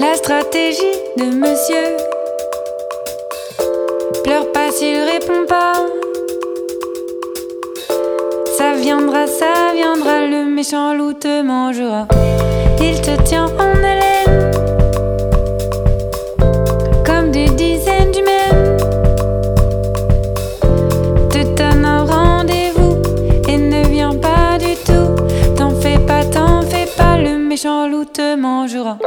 de monsieur. Pleure pas s'il répond pas. Ça viendra, ça viendra, le méchant loup te mangera. Il te tient en haleine, comme des dizaines d'humaines. Te donne un rendez-vous et ne viens pas du tout. T'en fais pas, t'en fais pas, le méchant loup te mangera.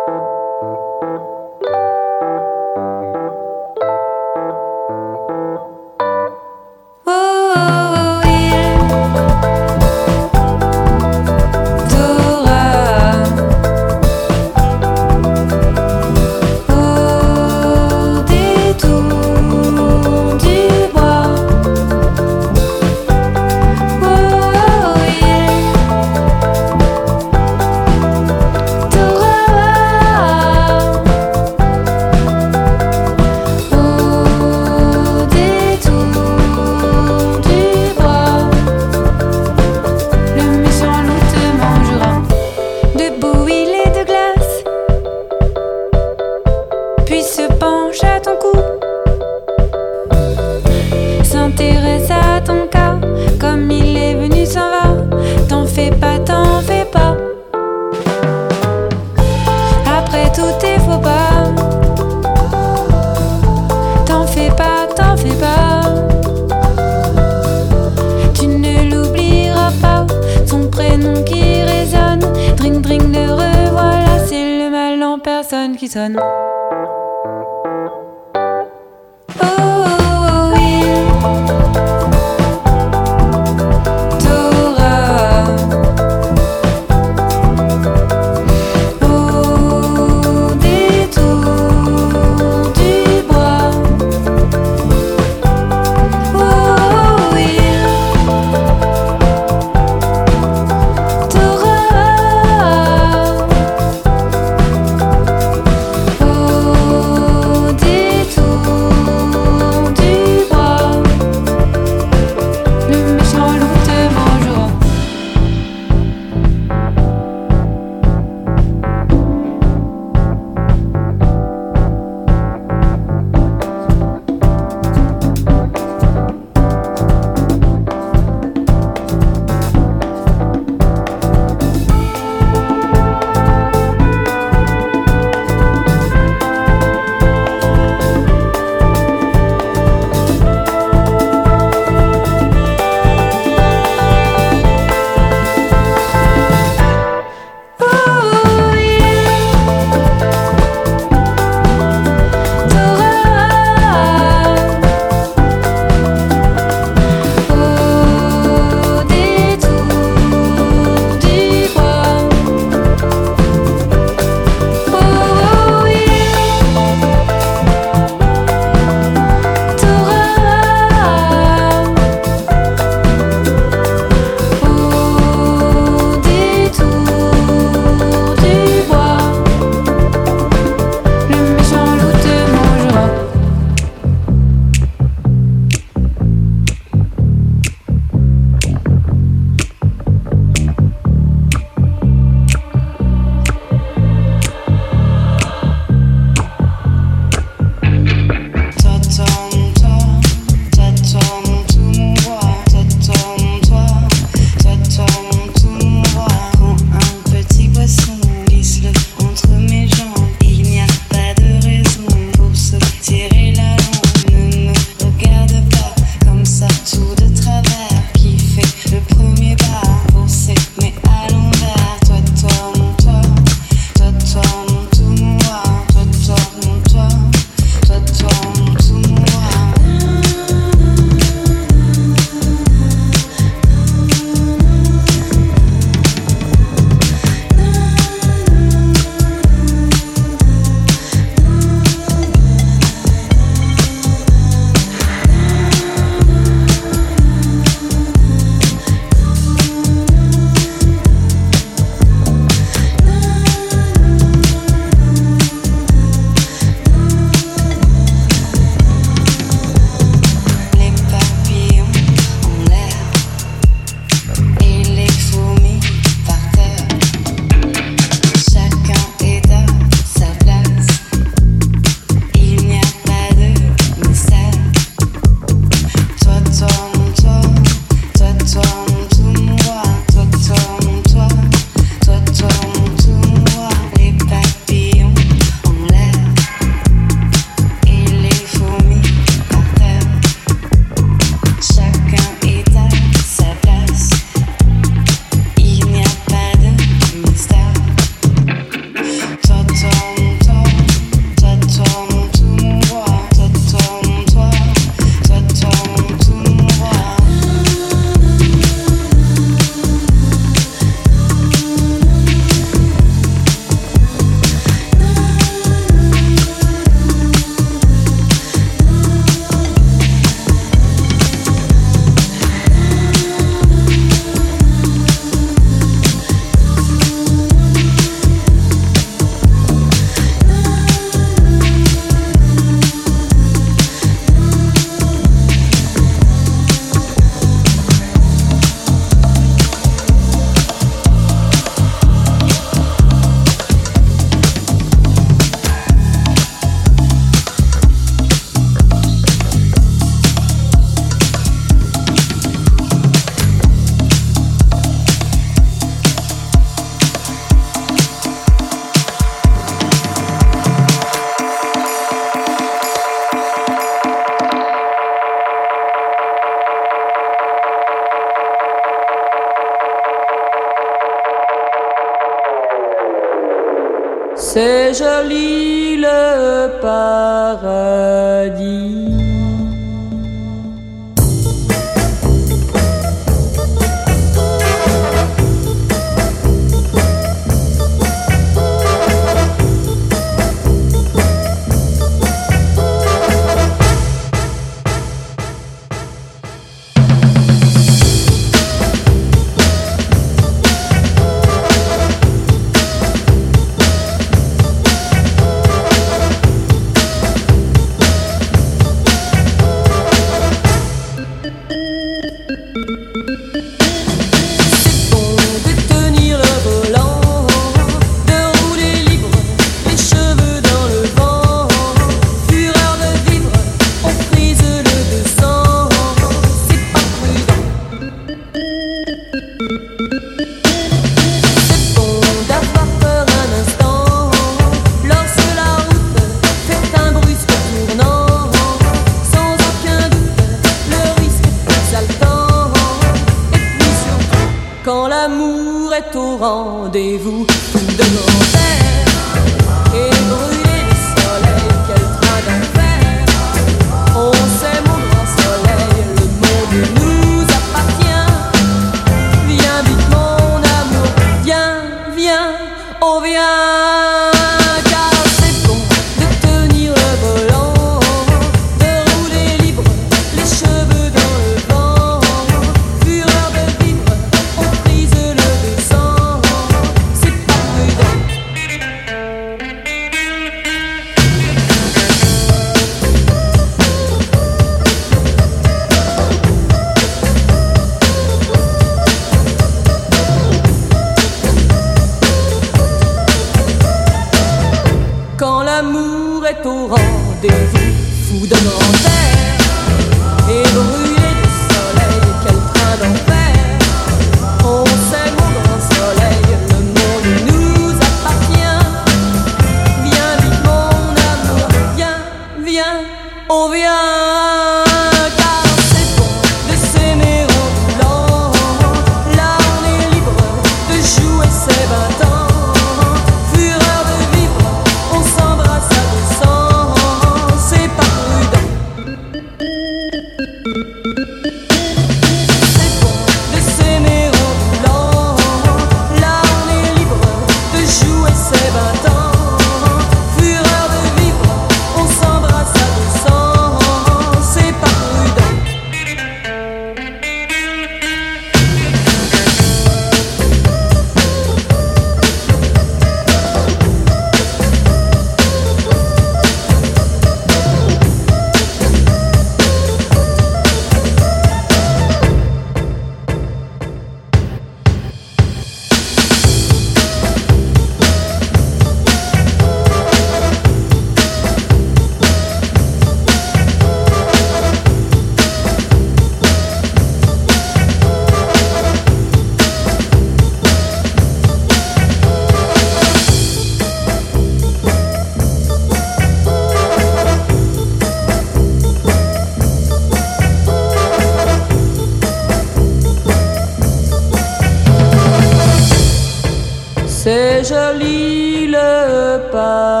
goodbye.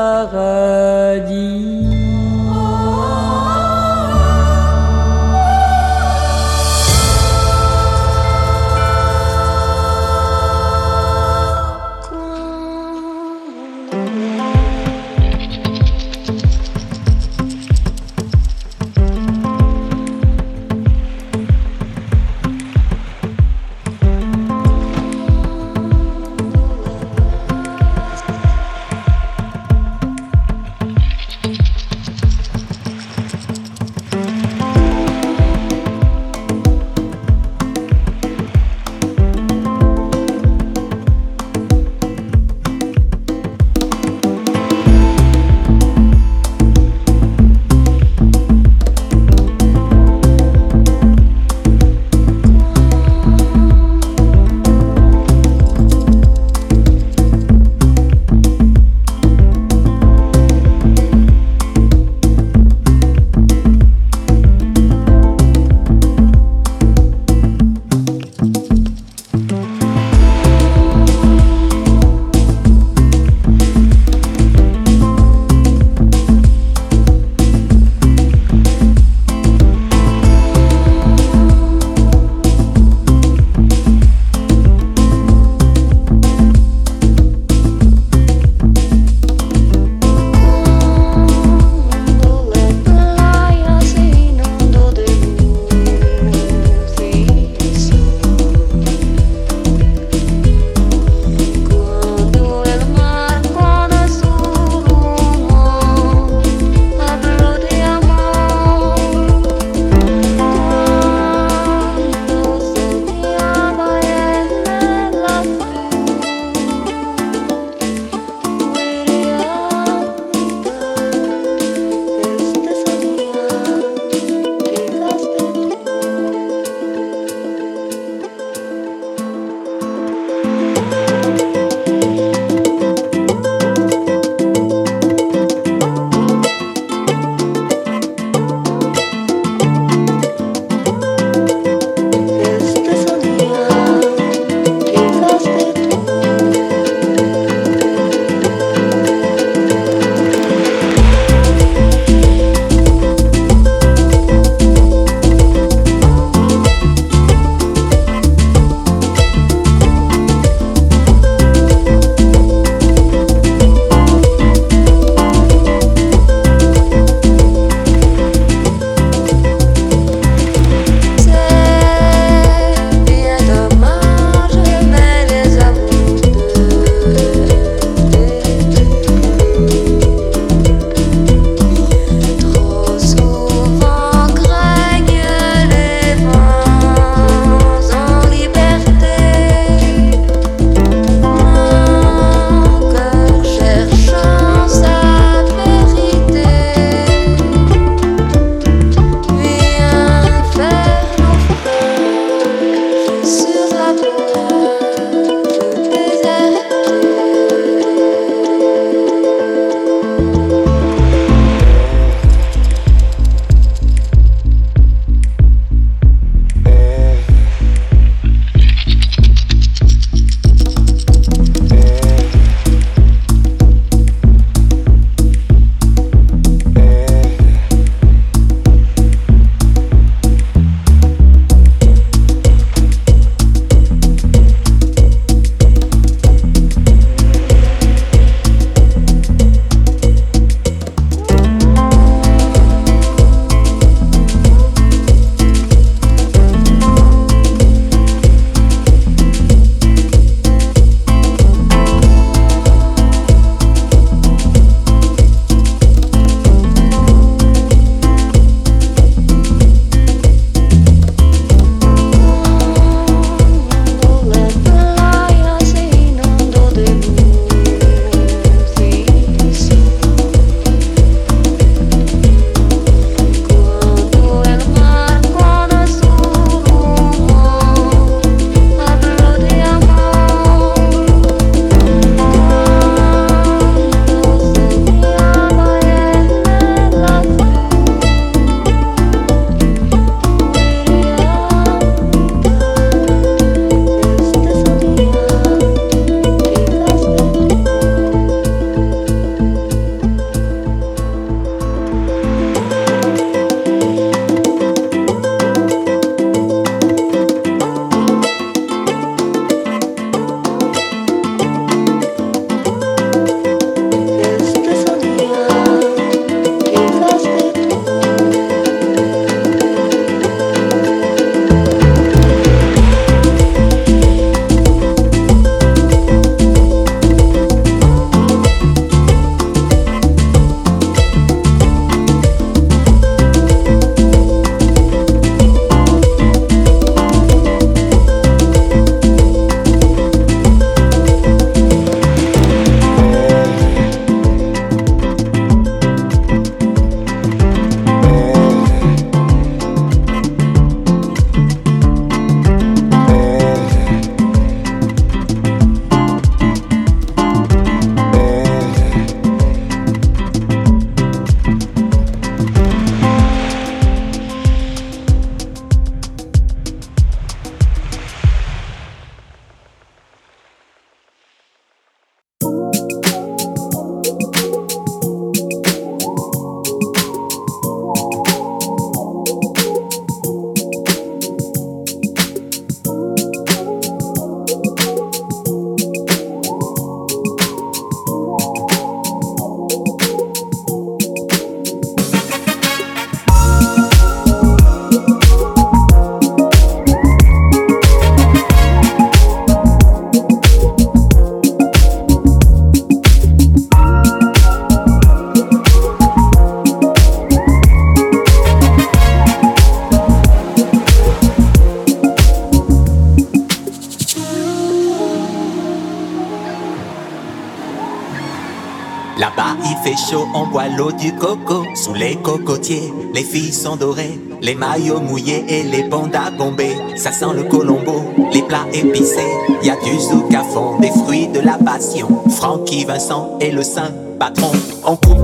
Du coco. Sous les cocotiers, les filles sont dorées. Les maillots mouillés et les bandes à bomber. Ça sent le colombo, les plats épicés. Y a du zouk à fond, des fruits de la passion. Francky Vincent et le saint patron. On coupe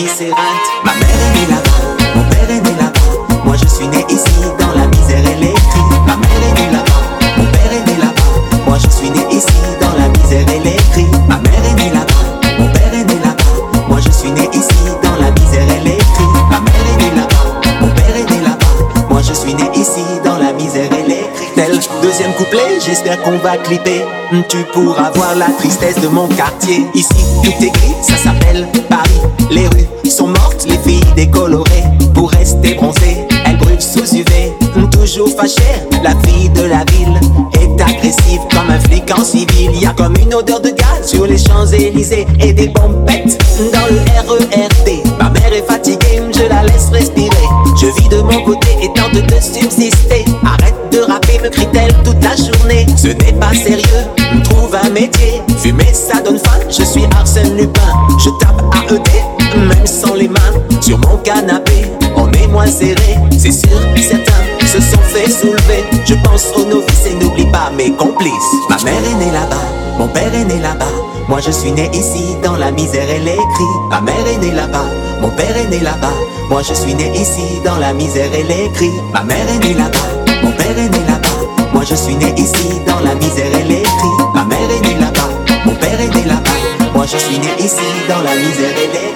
Ma mère est née là-bas, mon père est né là-bas. Moi je suis né ici dans la misère cris. Ma mère est née là-bas, mon père est né là-bas. Moi je suis né ici dans la misère cris. Ma mère est née là-bas, mon père est né là-bas. Moi je suis né ici dans la misère cris. Ma mère est née là-bas, mon père est né là-bas. Moi je suis né ici dans la misère cris. Tel deuxième couplet, j'espère qu'on va clipper. Tu pourras voir la tristesse de mon quartier. Ici tout est gris, ça s'appelle. Les rues sont mortes, les filles décolorées. Pour rester bronzées, elles brûlent sous UV. Toujours fâchée, la fille de la ville est agressive comme un flic en civil. Y a comme une odeur de gaz sur les Champs-Élysées et des bombettes dans le RERD. Ma mère est fatiguée, je la laisse respirer. Je vis de mon côté et tente de subsister. Arrête de rapper, me crie-t-elle toute la journée. Ce n'est pas sérieux, trouve un métier. Fumer, ça donne faim, je suis Arsène Lupin. Canapé, on est moins serré. C'est sûr, certains se sont fait soulever. Je pense aux novices et n'oublie pas mes complices. Ma mère est née là-bas, mon père est né là-bas. Moi je suis né ici dans la misère et les. Ma mère est née là-bas, mon père est né là-bas. Moi je suis né ici dans la misère et les cris. Ma mère est née là-bas, mon père est né là-bas. Moi je suis né ici dans la misère et les. Ma mère est née là-bas, mon père est né là-bas. Moi je suis né ici dans la misère et les.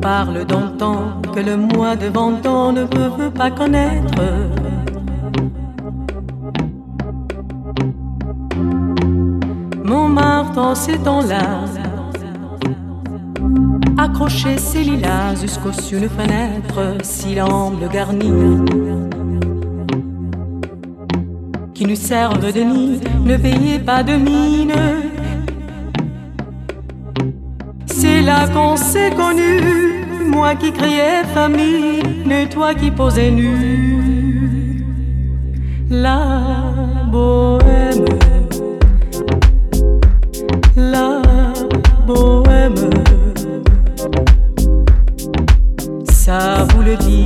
Parle d'antan que le mois de Venton ne veut pas connaître. Montmartre en ces temps-là accrocher ses lilas jusqu'au sur une fenêtre, si l'angle garni qui nous servent de nid, ne payez pas de mine. Qu'on s'est moi qui criais famille, mais toi qui posais nu. La bohème, la bohème, ça vous le dit.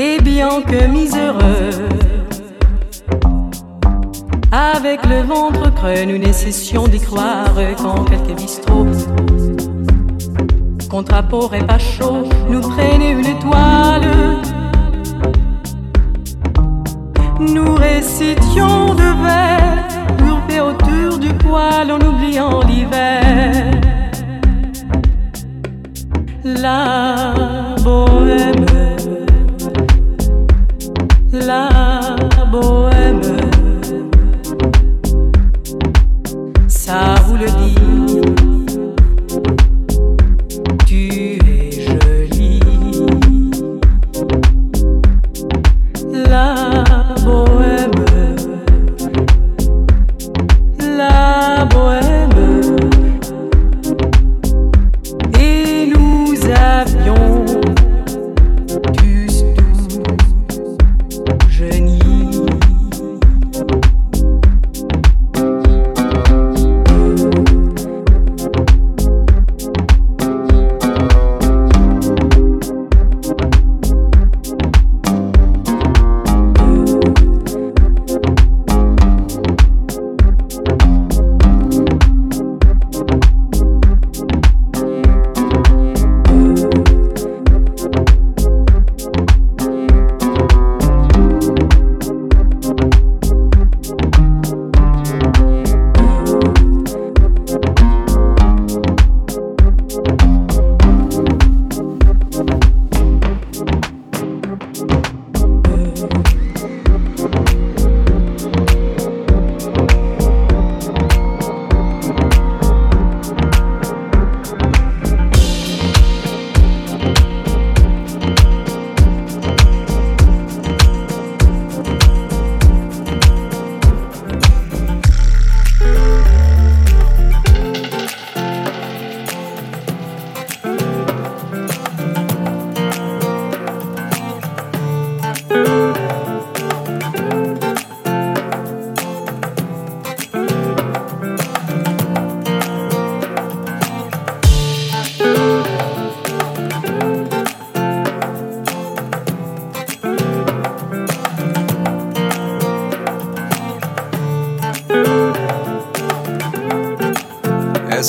Et bien que miséreux, avec le ventre creux, nous ne cessions d'y croire quand quelques bistrots, contre et pas chaud, nous prennent une étoile. Nous récitions de vers autour du poil en oubliant l'hiver. La bohème,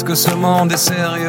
que ce monde est sérieux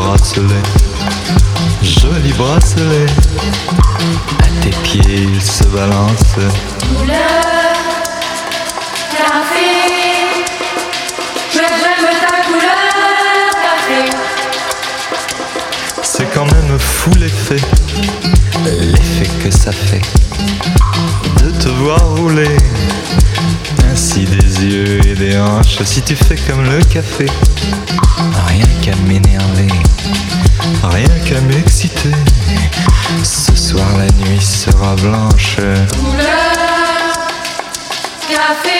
Bracelets. Joli bracelet, à tes pieds il se balance. Couleur café, couleur café. C'est quand même fou l'effet, l'effet que ça fait de te voir rouler. Ainsi des yeux et des hanches, si tu fais comme le café, rien qu'à m'énerver qu'à m'exciter. Ce soir la nuit sera blanche. Couleur, café.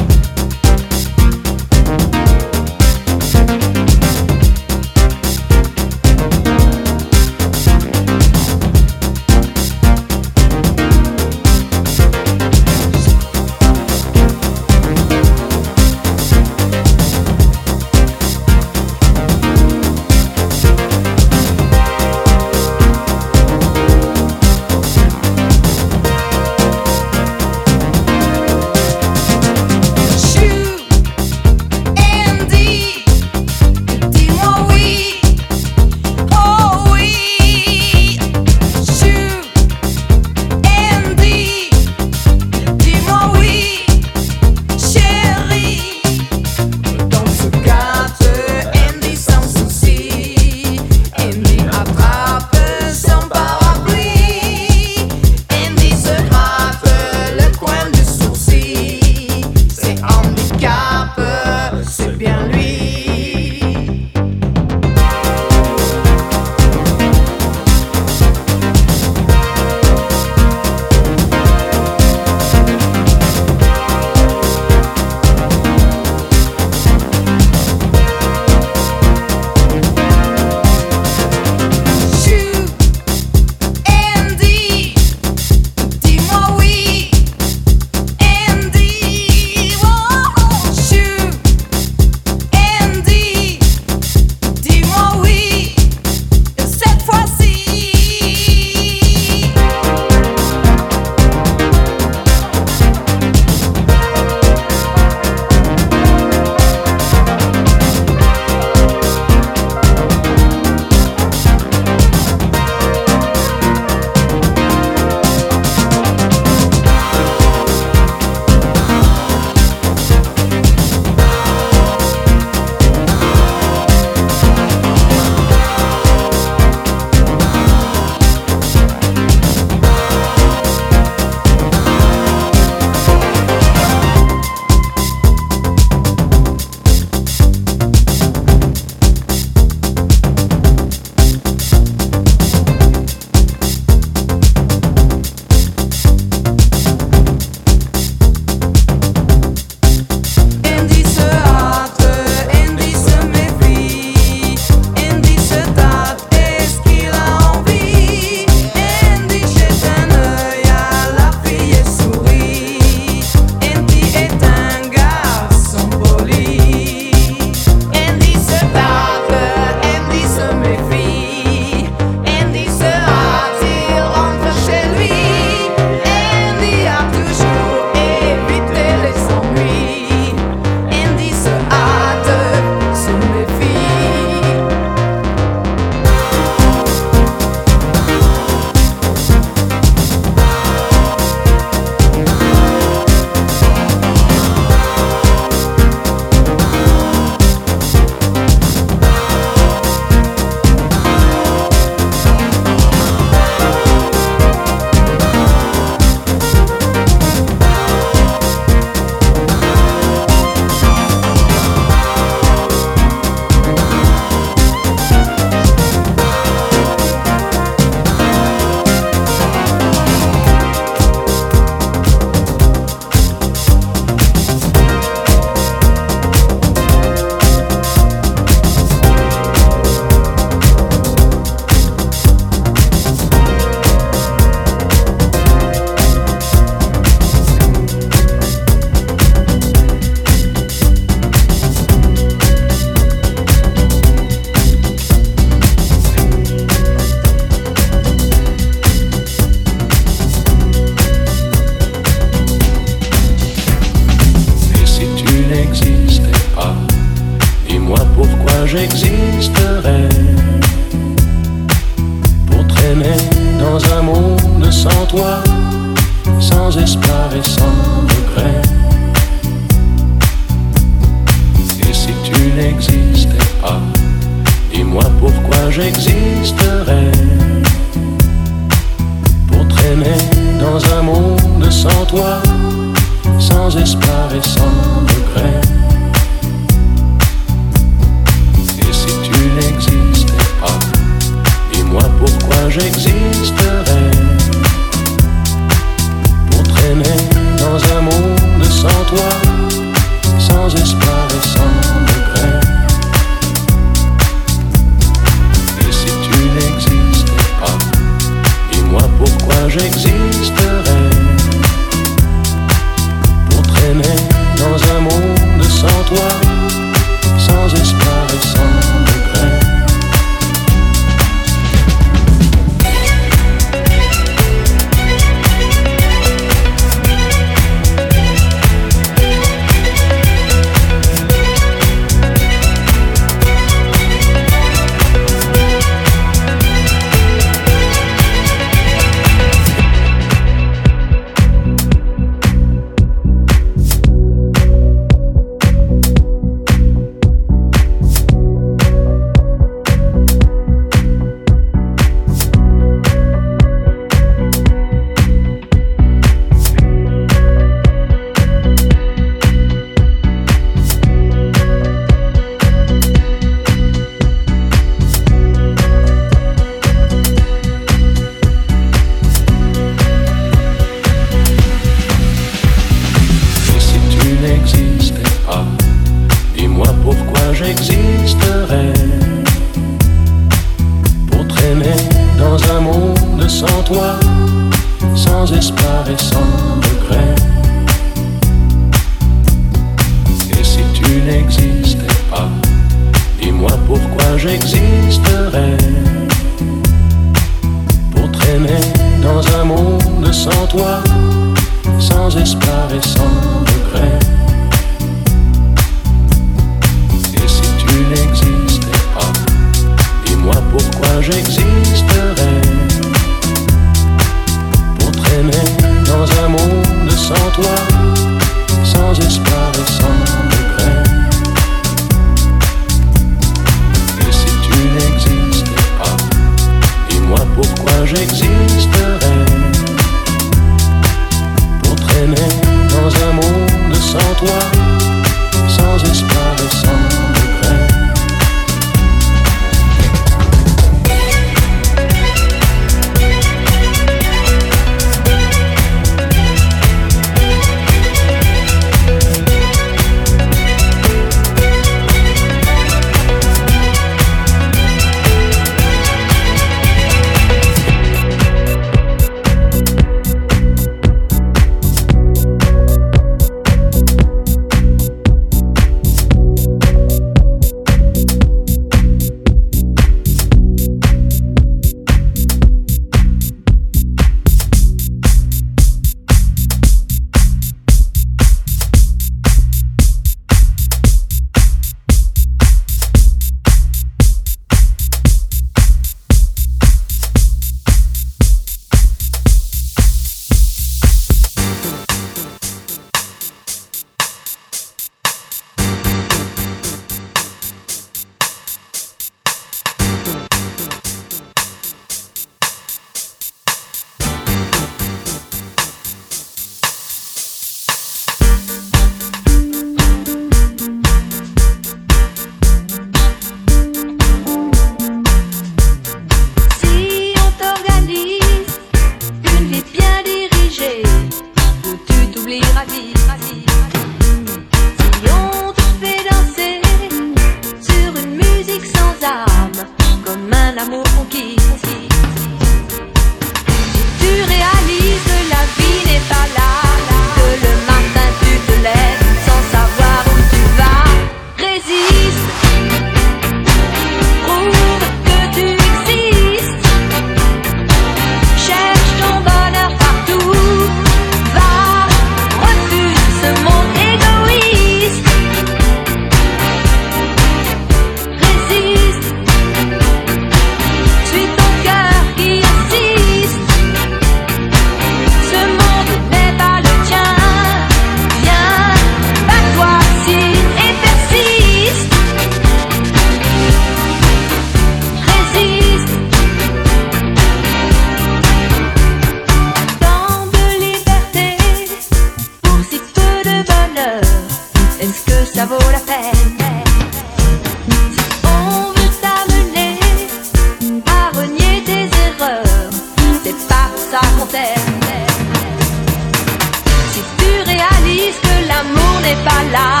pas là,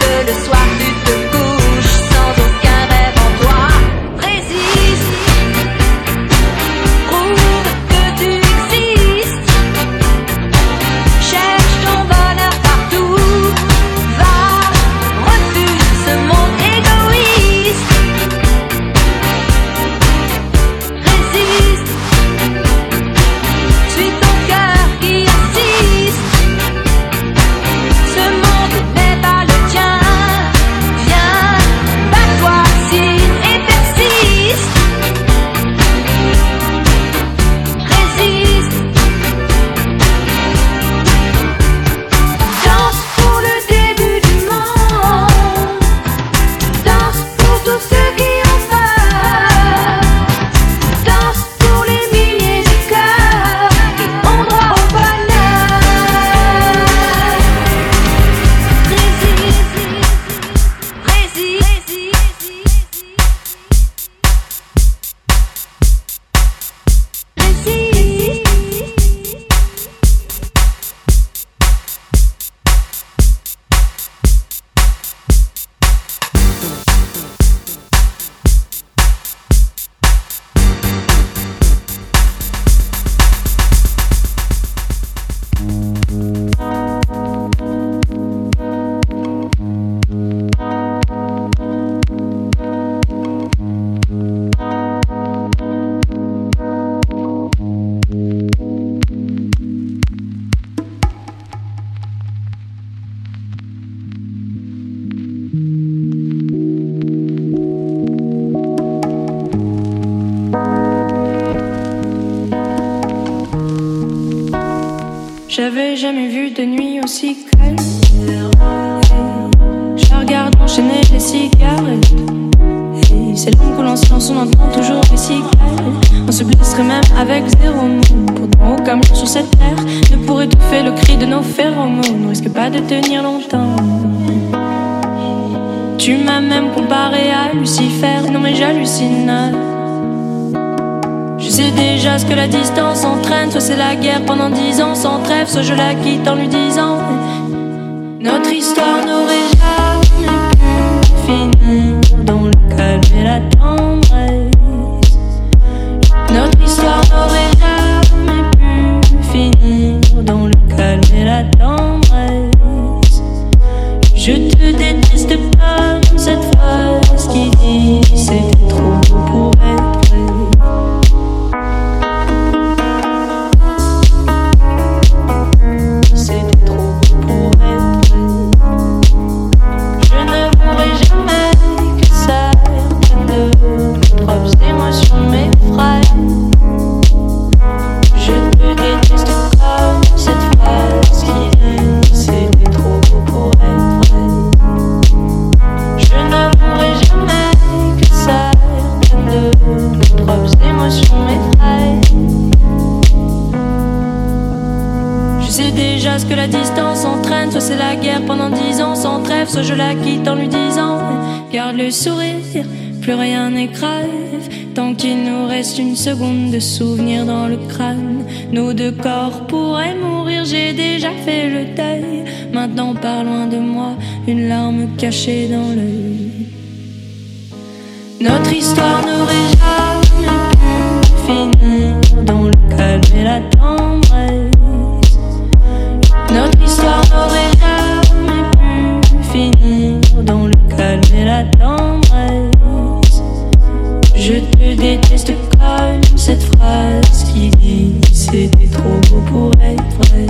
que le soir du c'est long que l'on silence, on entend toujours les. On se blesserait même avec zéro mot. Pourtant, aucun mot sur cette terre ne pourrait étouffer le cri de nos phéromones. On risque pas de tenir longtemps. Tu m'as même comparé à Lucifer, non mais j'hallucine. Je sais déjà ce que la distance entraîne, soit c'est la guerre pendant dix ans sans trêve, soit je la quitte en lui disant Notre histoire n'aurait jamais pu finir dans le calme et la tendresse. Notre histoire n'aurait jamais pu finir dans le calme et la tendresse. Je te déteste comme cette phrase qui dit c'est la guerre pendant dix ans sans trêve, soit je la quitte en lui disant Garde le sourire, plus rien n'est grave, tant qu'il nous reste une seconde de souvenir dans le crâne. Nos deux corps pourraient mourir, j'ai déjà fait le deuil. Maintenant par loin de moi, une larme cachée dans l'œil. Notre histoire n'aurait jamais pu finir dans le calme et la tendresse. Notre histoire n'aurait dans le calme et la tendresse. Je te déteste comme cette phrase qui dit c'était trop beau pour être vrai.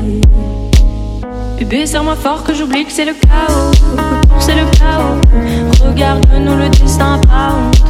Bébé, serre-moi fort que j'oublie que c'est le chaos. C'est le chaos. Regarde-nous le destin pas honte.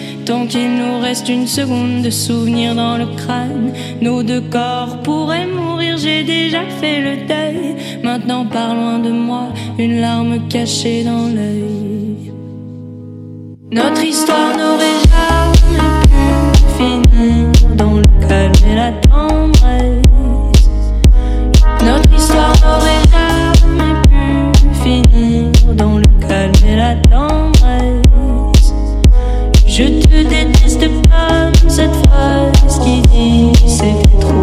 Tant qu'il nous reste une seconde de souvenir dans le crâne, nos deux corps pourraient mourir. J'ai déjà fait le deuil. Maintenant, par loin de moi, une larme cachée dans l'œil. Notre histoire n'aurait jamais pu finir dans le calme et la tendresse. Notre histoire n'aurait jamais pu finir dans le calme et la tendresse. Je qui dit c'était trop